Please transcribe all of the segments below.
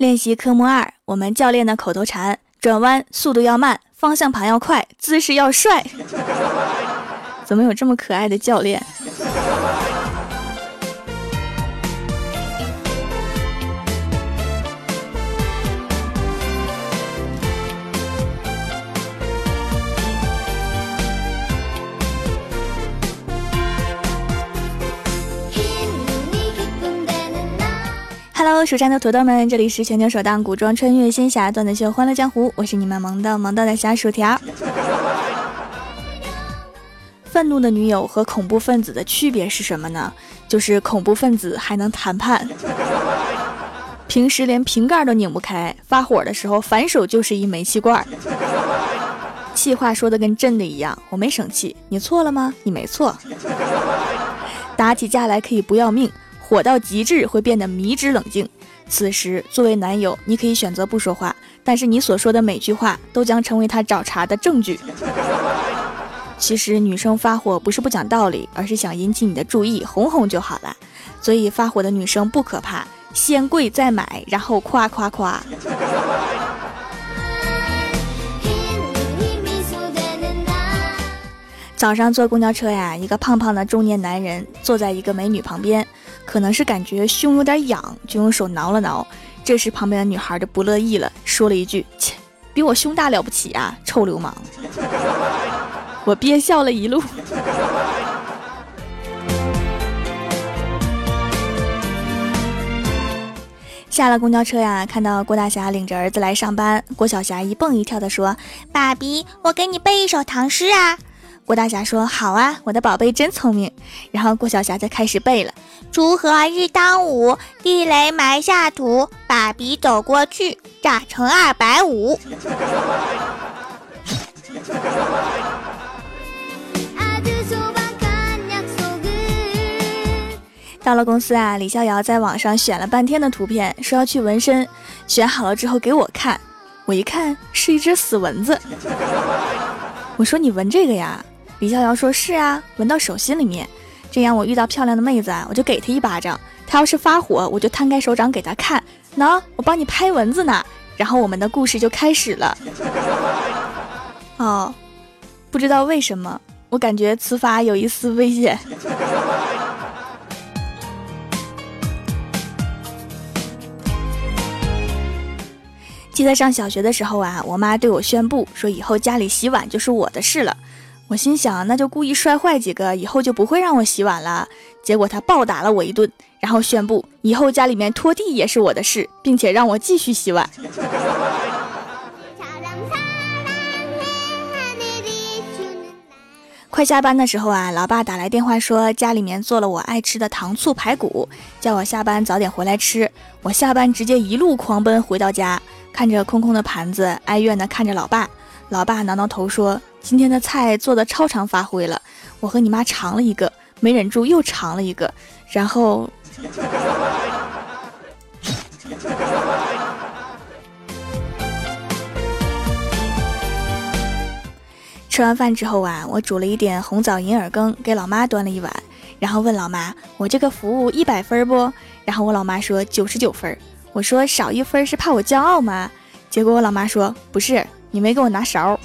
练习科目二，我们教练的口头禅：转弯速度要慢，方向盘要快，姿势要帅。怎么有这么可爱的教练？Hello，蜀山的土豆们，这里是全球首档古装穿越仙侠段子秀《欢乐江湖》，我是你们萌的萌到的小薯条。愤怒的女友和恐怖分子的区别是什么呢？就是恐怖分子还能谈判，平时连瓶盖都拧不开，发火的时候反手就是一煤气罐。气话说的跟真的一样，我没生气，你错了吗？你没错。打起架来可以不要命。火到极致会变得迷之冷静，此时作为男友，你可以选择不说话，但是你所说的每句话都将成为他找茬的证据。其实女生发火不是不讲道理，而是想引起你的注意，哄哄就好了。所以发火的女生不可怕，先跪再买，然后夸夸夸。早上坐公交车呀，一个胖胖的中年男人坐在一个美女旁边，可能是感觉胸有点痒，就用手挠了挠。这时旁边的女孩就不乐意了，说了一句：“切，比我胸大了不起啊，臭流氓！” 我憋笑了一路。下了公交车呀，看到郭大侠领着儿子来上班，郭小霞一蹦一跳的说：“爸比，我给你背一首唐诗啊。”郭大侠说：“好啊，我的宝贝真聪明。”然后郭小霞就开始背了：“锄禾日当午，地雷埋下土，把笔走过去，炸成二百五。”到了公司啊，李逍遥在网上选了半天的图片，说要去纹身。选好了之后给我看，我一看是一只死蚊子。我说：“你纹这个呀？”李逍遥说：“是啊，闻到手心里面，这样我遇到漂亮的妹子啊，我就给她一巴掌。她要是发火，我就摊开手掌给她看。喏，我帮你拍蚊子呢。然后我们的故事就开始了。哦，不知道为什么，我感觉此法有一丝危险。记得上小学的时候啊，我妈对我宣布说，以后家里洗碗就是我的事了。”我心想，那就故意摔坏几个，以后就不会让我洗碗了。结果他暴打了我一顿，然后宣布以后家里面拖地也是我的事，并且让我继续洗碗。快下班的时候啊，老爸打来电话说家里面做了我爱吃的糖醋排骨，叫我下班早点回来吃。我下班直接一路狂奔回到家，看着空空的盘子，哀怨的看着老爸。老爸挠挠头说。今天的菜做的超常发挥了，我和你妈尝了一个，没忍住又尝了一个，然后吃完饭之后啊，我煮了一点红枣银耳羹给老妈端了一碗，然后问老妈：“我这个服务一百分不？”然后我老妈说：“九十九分。”我说：“少一分是怕我骄傲吗？”结果我老妈说：“不是，你没给我拿勺。”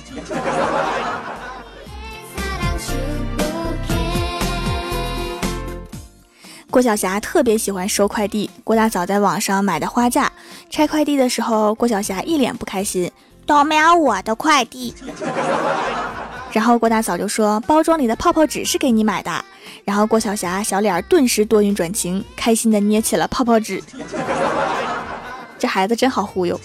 郭晓霞特别喜欢收快递。郭大嫂在网上买的花架，拆快递的时候，郭晓霞一脸不开心，都没有我的快递。然后郭大嫂就说：“包装里的泡泡纸是给你买的。”然后郭晓霞小脸顿时多云转晴，开心的捏起了泡泡纸。这孩子真好忽悠。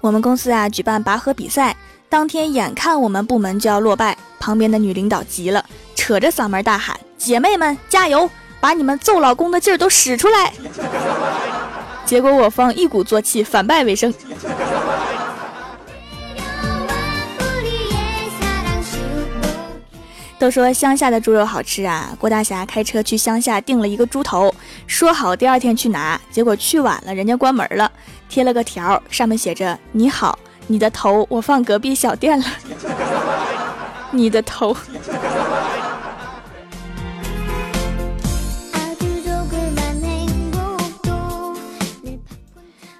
我们公司啊，举办拔河比赛。当天眼看我们部门就要落败，旁边的女领导急了，扯着嗓门大喊：“姐妹们加油，把你们揍老公的劲儿都使出来！” 结果我方一鼓作气，反败为胜。都说乡下的猪肉好吃啊！郭大侠开车去乡下订了一个猪头，说好第二天去拿，结果去晚了，人家关门了，贴了个条，上面写着：“你好。”你的头我放隔壁小店了，你的头。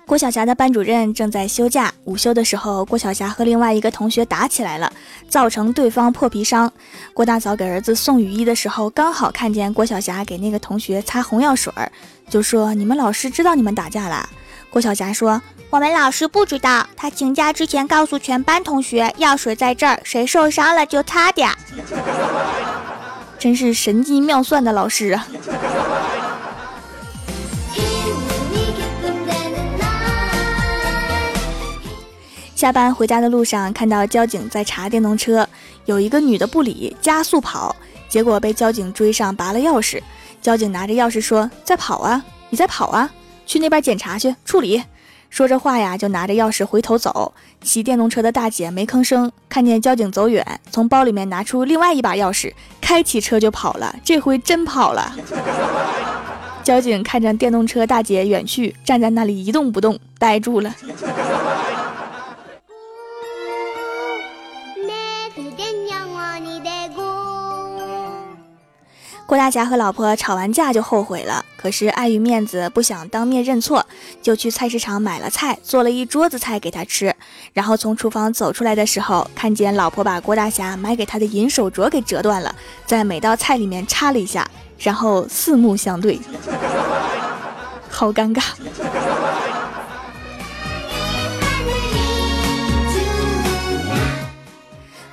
郭晓霞的班主任正在休假，午休的时候，郭晓霞和另外一个同学打起来了，造成对方破皮伤。郭大嫂给儿子送雨衣的时候，刚好看见郭晓霞给那个同学擦红药水儿，就说：“你们老师知道你们打架了。”郭晓霞说：“我们老师不知道，他请假之前告诉全班同学，药水在这儿，谁受伤了就擦点。”真是神机妙算的老师啊！下班回家的路上，看到交警在查电动车，有一个女的不理，加速跑，结果被交警追上，拔了钥匙。交警拿着钥匙说：“在跑啊，你在跑啊，去那边检查去处理。”说着话呀，就拿着钥匙回头走。骑电动车的大姐没吭声，看见交警走远，从包里面拿出另外一把钥匙，开起车就跑了。这回真跑了。交警看着电动车大姐远去，站在那里一动不动，呆住了。郭大侠和老婆吵完架就后悔了，可是碍于面子不想当面认错，就去菜市场买了菜，做了一桌子菜给他吃。然后从厨房走出来的时候，看见老婆把郭大侠买给他的银手镯给折断了，在每道菜里面插了一下，然后四目相对，好尴尬。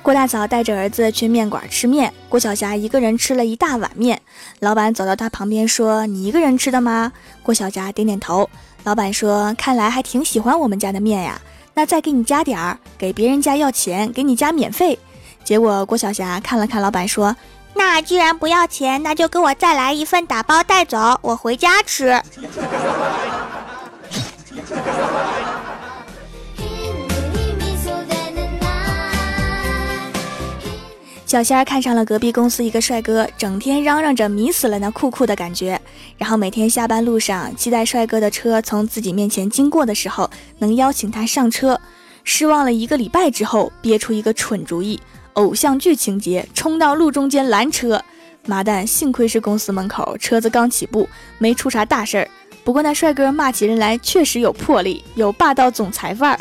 郭大嫂带着儿子去面馆吃面，郭晓霞一个人吃了一大碗面。老板走到他旁边说：“你一个人吃的吗？”郭晓霞点点头。老板说：“看来还挺喜欢我们家的面呀，那再给你加点儿。给别人家要钱，给你加免费。”结果郭晓霞看了看老板说：“那既然不要钱，那就给我再来一份打包带走，我回家吃。” 小仙儿看上了隔壁公司一个帅哥，整天嚷嚷着迷死了那酷酷的感觉。然后每天下班路上，期待帅哥的车从自己面前经过的时候，能邀请他上车。失望了一个礼拜之后，憋出一个蠢主意，偶像剧情节，冲到路中间拦车。妈蛋，幸亏是公司门口，车子刚起步，没出啥大事儿。不过那帅哥骂起人来确实有魄力，有霸道总裁范儿。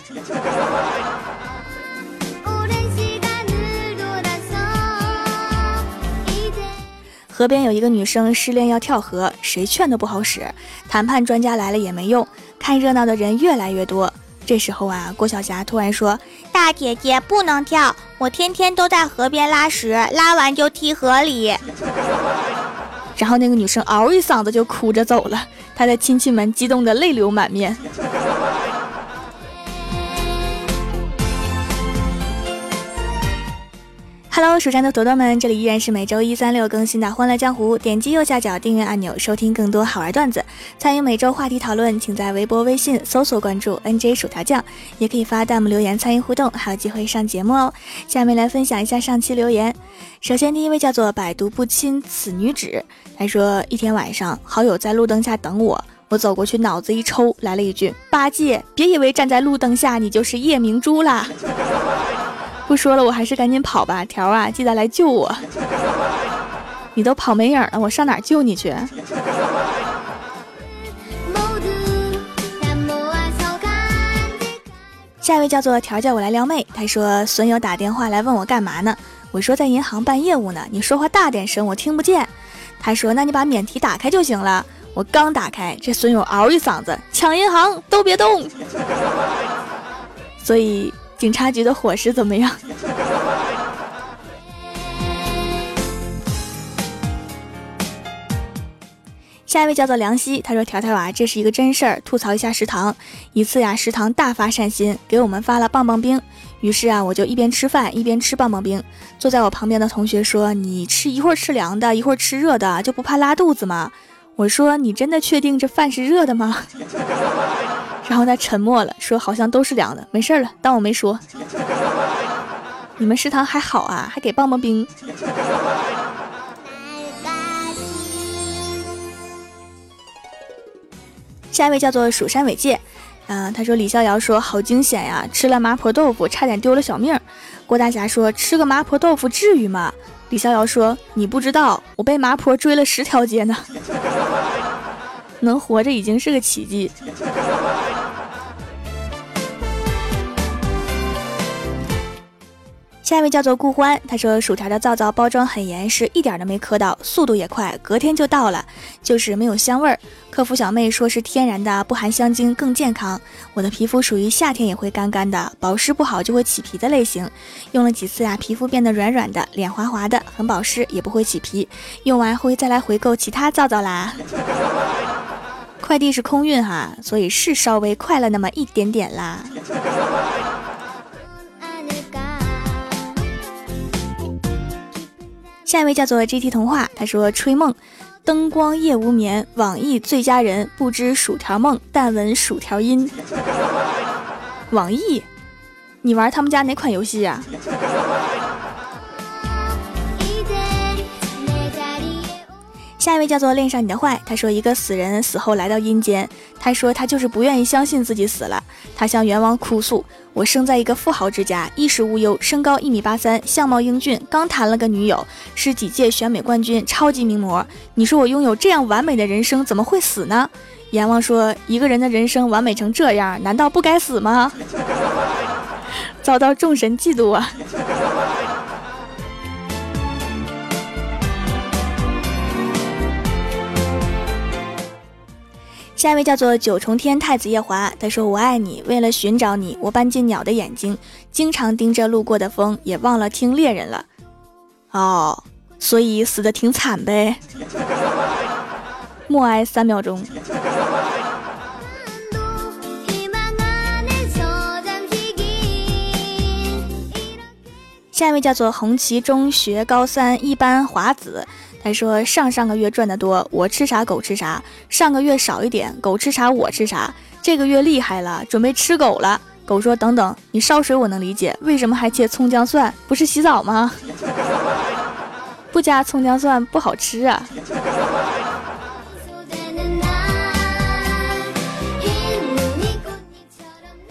河边有一个女生失恋要跳河，谁劝都不好使，谈判专家来了也没用，看热闹的人越来越多。这时候啊，郭晓霞突然说：“大姐姐不能跳，我天天都在河边拉屎，拉完就踢河里。”然后那个女生嗷一嗓子就哭着走了，她的亲戚们激动得泪流满面。Hello，蜀山的朵朵们，这里依然是每周一、三、六更新的《欢乐江湖》。点击右下角订阅按钮，收听更多好玩段子，参与每周话题讨论。请在微博、微信搜索关注 “nj 薯条酱”，也可以发弹幕留言参与互动，还有机会上节目哦。下面来分享一下上期留言。首先，第一位叫做“百毒不侵此女子”，他说：一天晚上，好友在路灯下等我，我走过去，脑子一抽，来了一句：“八戒，别以为站在路灯下你就是夜明珠啦。”不说了，我还是赶紧跑吧。条啊，记得来救我。你都跑没影了，我上哪救你去？下一位叫做条叫我来撩妹。他说损友打电话来问我干嘛呢？我说在银行办业务呢。你说话大点声，我听不见。他说那你把免提打开就行了。我刚打开，这损友嗷一嗓子抢银行，都别动。所以。警察局的伙食怎么样？下一位叫做梁希，他说：“条条啊，这是一个真事儿，吐槽一下食堂。一次呀，食堂大发善心，给我们发了棒棒冰。于是啊，我就一边吃饭一边吃棒棒冰。坐在我旁边的同学说：‘你吃一会儿吃凉的，一会儿吃热的，就不怕拉肚子吗？’我说：‘你真的确定这饭是热的吗？’” 然后他沉默了，说：“好像都是凉的，没事了，当我没说。”你们食堂还好啊，还给棒棒冰。下一位叫做蜀山伟界，嗯，他说李逍遥说好惊险呀，吃了麻婆豆腐差点丢了小命。郭大侠说吃个麻婆豆腐至于吗？李逍遥说你不知道，我被麻婆追了十条街呢，能活着已经是个奇迹。下一位叫做顾欢，他说薯条的皂皂包装很严实，一点都没磕到，速度也快，隔天就到了，就是没有香味儿。客服小妹说是天然的，不含香精，更健康。我的皮肤属于夏天也会干干的，保湿不好就会起皮的类型。用了几次呀，皮肤变得软软的，脸滑滑的，很保湿，也不会起皮。用完会再来回购其他皂皂啦。快递是空运哈，所以是稍微快了那么一点点啦。下一位叫做 GT 童话，他说吹梦，灯光夜无眠，网易最佳人，不知薯条梦，但闻薯条音。网易，你玩他们家哪款游戏呀？下一位叫做恋上你的坏，他说一个死人死后来到阴间，他说他就是不愿意相信自己死了，他向阎王哭诉：我生在一个富豪之家，衣食无忧，身高一米八三，相貌英俊，刚谈了个女友，是几届选美冠军，超级名模。你说我拥有这样完美的人生，怎么会死呢？阎王说一个人的人生完美成这样，难道不该死吗？遭到众神嫉妒啊！下一位叫做九重天太子夜华，他说：“我爱你，为了寻找你，我搬进鸟的眼睛，经常盯着路过的风，也忘了听猎人了。哦，所以死的挺惨呗。默哀三秒钟。下一位叫做红旗中学高三一班华子。”还说上上个月赚的多，我吃啥狗吃啥；上个月少一点，狗吃啥我吃啥。这个月厉害了，准备吃狗了。狗说：“等等，你烧水我能理解，为什么还切葱姜蒜？不是洗澡吗？不加葱姜蒜不好吃啊。”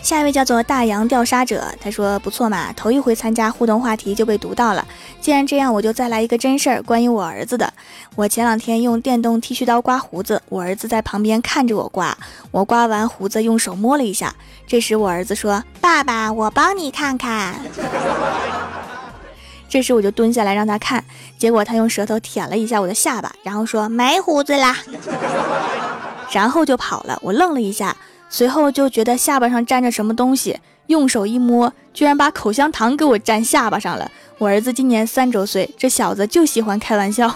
下一位叫做大洋钓沙者，他说不错嘛，头一回参加互动话题就被读到了。既然这样，我就再来一个真事儿，关于我儿子的。我前两天用电动剃须刀刮胡子，我儿子在旁边看着我刮，我刮完胡子用手摸了一下，这时我儿子说：“爸爸，我帮你看看。”这时我就蹲下来让他看，结果他用舌头舔了一下我的下巴，然后说：“没胡子啦。”然后就跑了。我愣了一下。随后就觉得下巴上粘着什么东西，用手一摸，居然把口香糖给我粘下巴上了。我儿子今年三周岁，这小子就喜欢开玩笑。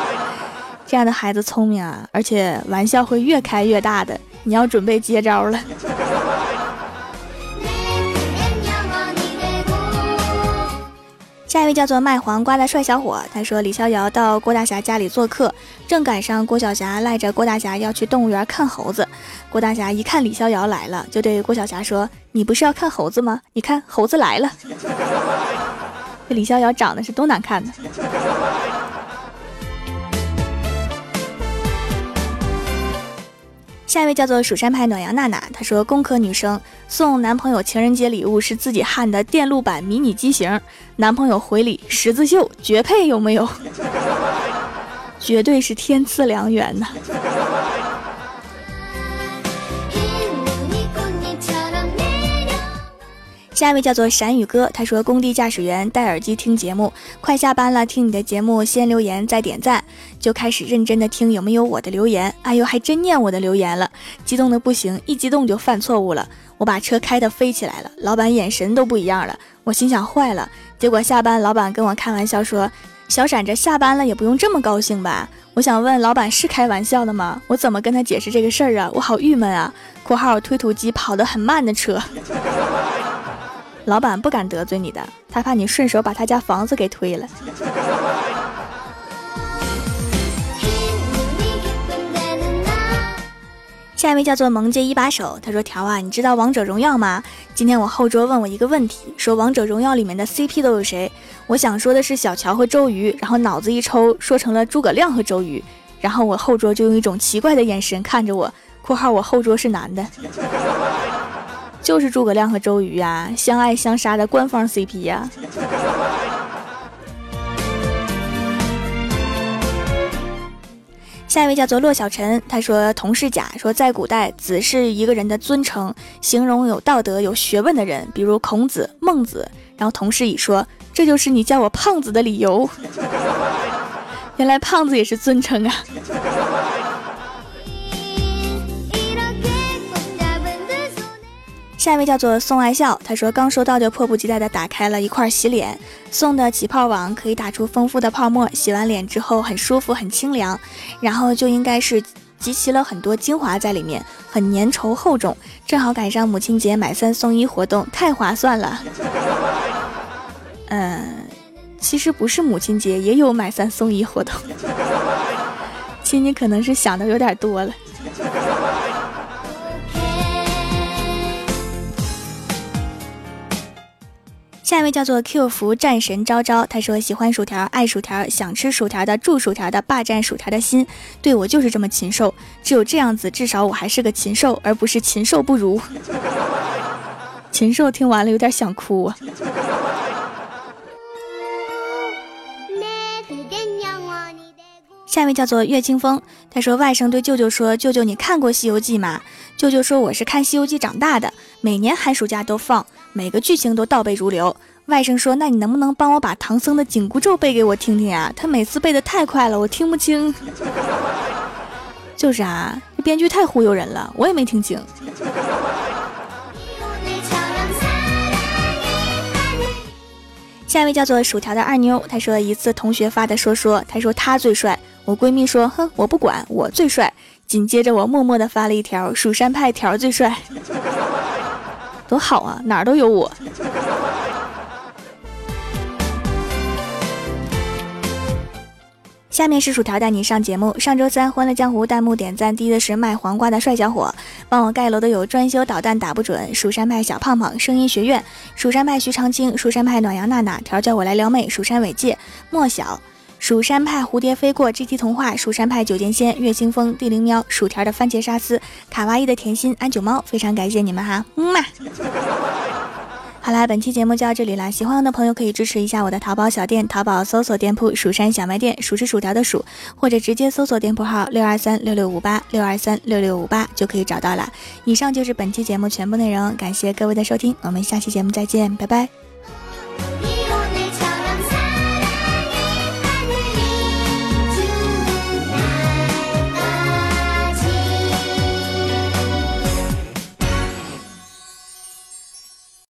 这样的孩子聪明啊，而且玩笑会越开越大的，你要准备接招了。下一位叫做卖黄瓜的帅小伙，他说李逍遥到郭大侠家里做客，正赶上郭晓霞赖着郭大侠要去动物园看猴子。郭大侠一看李逍遥来了，就对郭晓霞说：“你不是要看猴子吗？你看猴子来了。” 这李逍遥长得是多难看呢。下一位叫做蜀山派暖阳娜娜，她说：“工科女生送男朋友情人节礼物是自己焊的电路板迷你机型，男朋友回礼十字绣，绝配有没有？绝对是天赐良缘呐！”下一位叫做闪宇哥，他说工地驾驶员戴耳机听节目，快下班了，听你的节目先留言再点赞，就开始认真的听有没有我的留言。哎呦，还真念我的留言了，激动的不行，一激动就犯错误了，我把车开的飞起来了，老板眼神都不一样了，我心想坏了。结果下班，老板跟我开玩笑说：“小闪着下班了也不用这么高兴吧？”我想问老板是开玩笑的吗？我怎么跟他解释这个事儿啊？我好郁闷啊！（括号推土机跑得很慢的车）老板不敢得罪你的，他怕你顺手把他家房子给推了。下一位叫做萌姐一把手，他说：“条啊，你知道王者荣耀吗？今天我后桌问我一个问题，说王者荣耀里面的 CP 都有谁？我想说的是小乔和周瑜，然后脑子一抽，说成了诸葛亮和周瑜，然后我后桌就用一种奇怪的眼神看着我。（括号我后桌是男的。）就是诸葛亮和周瑜呀，相爱相杀的官方 CP 呀。下一位叫做骆小晨，他说同事甲说，在古代子是一个人的尊称，形容有道德、有学问的人，比如孔子、孟子。然后同事乙说：“这就是你叫我胖子的理由。”原来胖子也是尊称啊。下一位叫做宋爱笑，他说刚收到就迫不及待的打开了一块洗脸送的起泡网，可以打出丰富的泡沫，洗完脸之后很舒服很清凉，然后就应该是集齐了很多精华在里面，很粘稠厚重，正好赶上母亲节买三送一活动，太划算了。嗯，其实不是母亲节也有买三送一活动，亲你可能是想的有点多了。下一位叫做 Q 福战神昭昭，他说喜欢薯条，爱薯条，想吃薯条的，住薯条的，霸占薯条的心。对我就是这么禽兽，只有这样子，至少我还是个禽兽，而不是禽兽不如。禽兽听完了有点想哭啊。下一位叫做岳清风，他说外甥对舅舅说：“舅舅，你看过《西游记》吗？”舅舅说：“我是看《西游记》长大的，每年寒暑假都放。”每个剧情都倒背如流。外甥说：“那你能不能帮我把唐僧的紧箍咒背给我听听啊？他每次背的太快了，我听不清。”就是啊，这编剧太忽悠人了，我也没听清。下一位叫做薯条的二妞，她说一次同学发的说说，她说她最帅。我闺蜜说：“哼，我不管，我最帅。”紧接着我默默的发了一条：“蜀山派条最帅。”多好啊，哪儿都有我。下面是薯条带你上节目。上周三《欢乐江湖》弹幕点赞第一的是卖黄瓜的帅小伙，帮我盖楼的有专修导弹打不准、蜀山派小胖胖、声音学院、蜀山派徐长青、蜀山派暖阳娜娜、条叫我来撩妹、蜀山伟界、莫小。蜀山派蝴蝶飞过，GT 童话，蜀山派九剑仙，月清风，地灵喵，薯条的番茄沙司，卡哇伊的甜心，安九猫，非常感谢你们哈，嗯嘛。好啦，本期节目就到这里啦，喜欢我的朋友可以支持一下我的淘宝小店，淘宝搜索店铺“蜀山小卖店”，数是薯条的数，或者直接搜索店铺号六二三六六五八六二三六六五八就可以找到了。以上就是本期节目全部内容，感谢各位的收听，我们下期节目再见，拜拜。